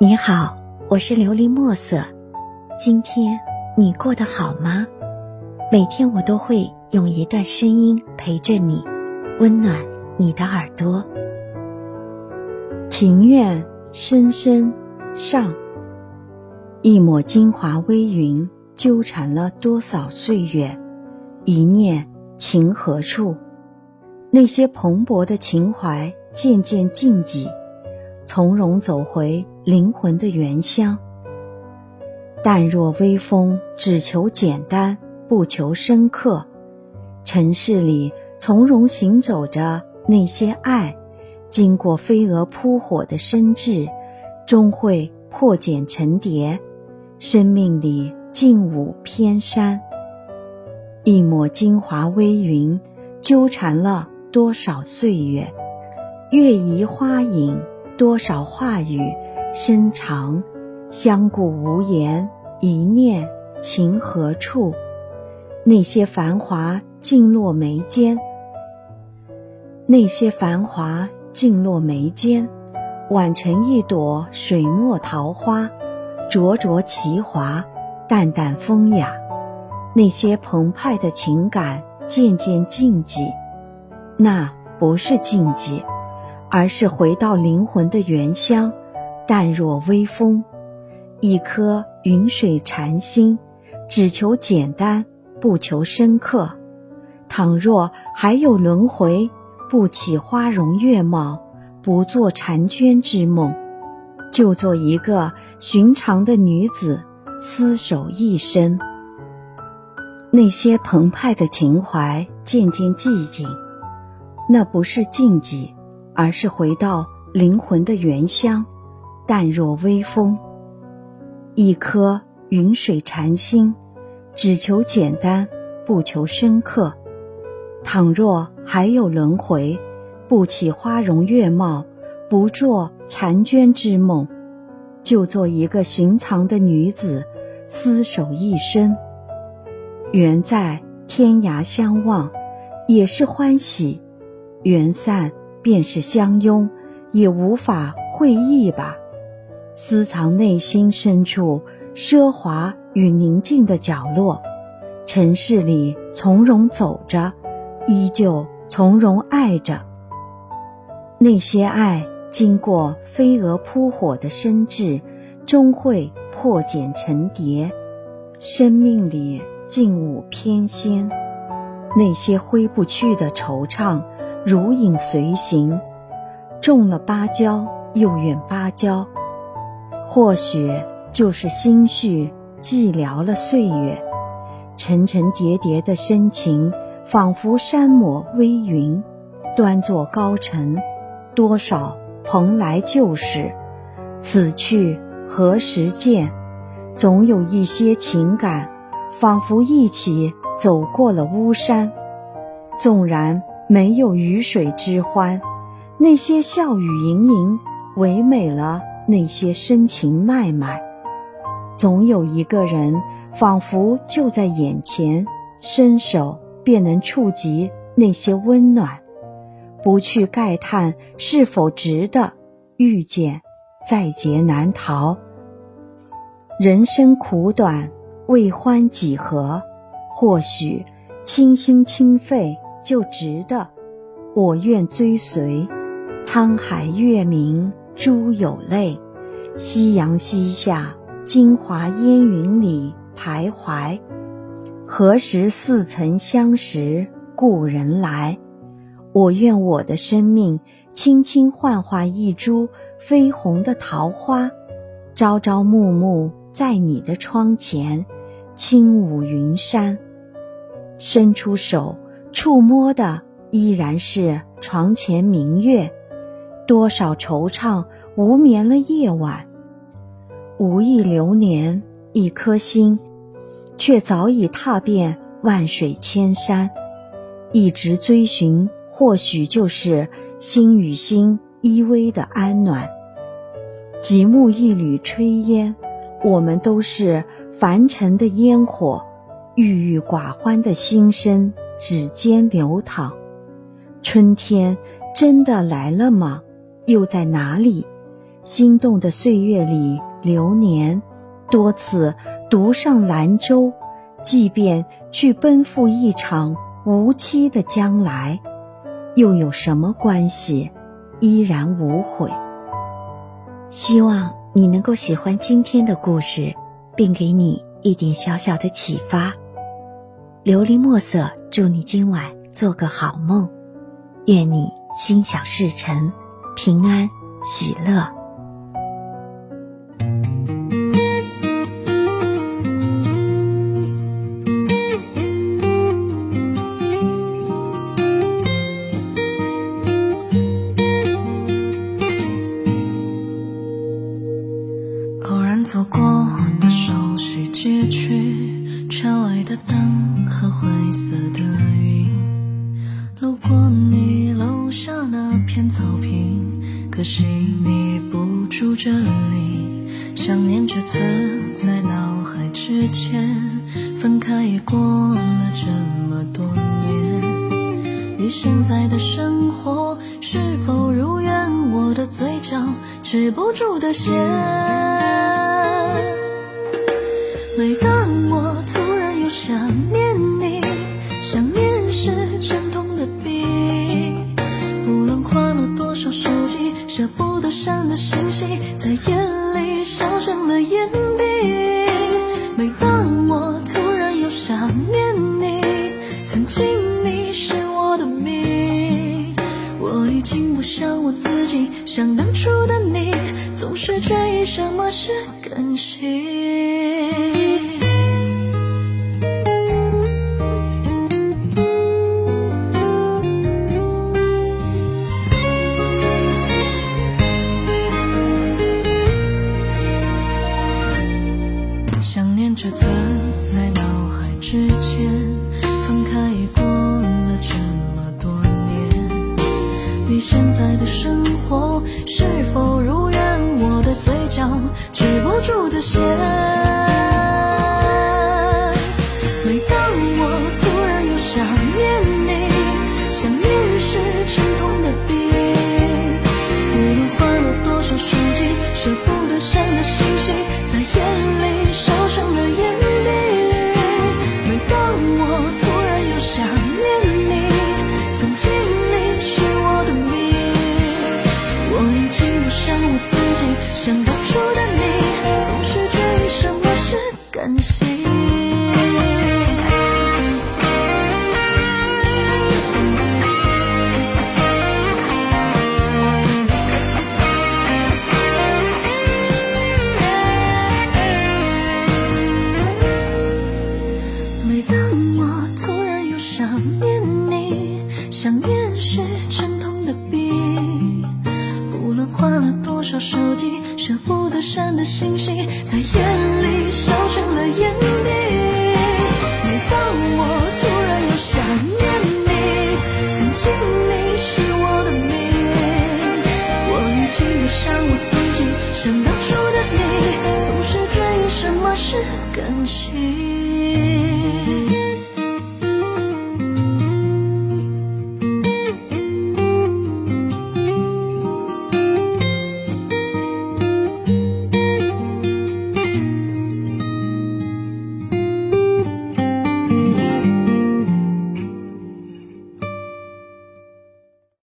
你好，我是琉璃墨色。今天你过得好吗？每天我都会用一段声音陪着你，温暖你的耳朵。庭院深深上，一抹精华微云，纠缠了多少岁月？一念情何处？那些蓬勃的情怀渐渐静寂。从容走回灵魂的原乡，淡若微风，只求简单，不求深刻。尘世里从容行走着那些爱，经过飞蛾扑火的深挚，终会破茧成蝶。生命里静舞偏山，一抹精华微云，纠缠了多少岁月？月移花影。多少话语深长，相顾无言，一念情何处？那些繁华尽落眉间，那些繁华尽落眉间，宛成一朵水墨桃花，灼灼其华，淡淡风雅。那些澎湃的情感渐渐静寂，那不是静寂。而是回到灵魂的原乡，淡若微风，一颗云水禅心，只求简单，不求深刻。倘若还有轮回，不起花容月貌，不做婵娟之梦，就做一个寻常的女子，厮守一生。那些澎湃的情怀渐渐寂静，那不是静寂。而是回到灵魂的原乡，淡若微风。一颗云水禅心，只求简单，不求深刻。倘若还有轮回，不起花容月貌，不做婵娟之梦，就做一个寻常的女子，厮守一生。缘在天涯相望，也是欢喜；缘散。便是相拥，也无法会意吧。私藏内心深处奢华与宁静的角落，尘世里从容走着，依旧从容爱着。那些爱经过飞蛾扑火的深挚，终会破茧成蝶。生命里静舞翩跹，那些挥不去的惆怅。如影随形，种了芭蕉又怨芭蕉，或许就是心绪寂寥了岁月。层层叠叠的深情，仿佛山抹微云，端坐高城。多少蓬莱旧事，此去何时见？总有一些情感，仿佛一起走过了巫山。纵然。没有鱼水之欢，那些笑语盈盈，唯美了那些深情脉脉。总有一个人，仿佛就在眼前，伸手便能触及那些温暖。不去慨叹是否值得遇见，在劫难逃。人生苦短，为欢几何？或许倾心倾肺。就值得，我愿追随。沧海月明珠有泪，夕阳西下，金华烟云里徘徊。何时似曾相识故人来？我愿我的生命轻轻幻化一株绯红的桃花，朝朝暮暮在你的窗前轻舞云山，伸出手。触摸的依然是床前明月，多少惆怅无眠了夜晚，无意流年，一颗心，却早已踏遍万水千山，一直追寻，或许就是心与心依偎的安暖。极目一缕炊烟，我们都是凡尘的烟火，郁郁寡欢的心声。指尖流淌，春天真的来了吗？又在哪里？心动的岁月里流年，多次独上兰舟，即便去奔赴一场无期的将来，又有什么关系？依然无悔。希望你能够喜欢今天的故事，并给你一点小小的启发。琉璃墨色，祝你今晚做个好梦，愿你心想事成，平安喜乐。偶然走过的熟悉街区，车外的灯和灰色的云。路过你楼下那片草坪，可惜你不住这里。想念只存在脑海之间，分开也过了这么多年。你现在的生活是否如愿？我的嘴角止不住的咸。每当我突舍不得删的信息，在夜里烧成了烟蒂。每当我突然又想念你，曾经你是我的命，我已经不像我自己，像当初的你，总是追忆什么是感情。只每当我突然又想念你，想念是沉痛的笔，不论换了多少手机。舍不得删的信息，在眼里烧成了眼底。每当我突然又想念你，曾经你是我的命，我已经不像我曾经，像当初的你，总是追忆什么是感情。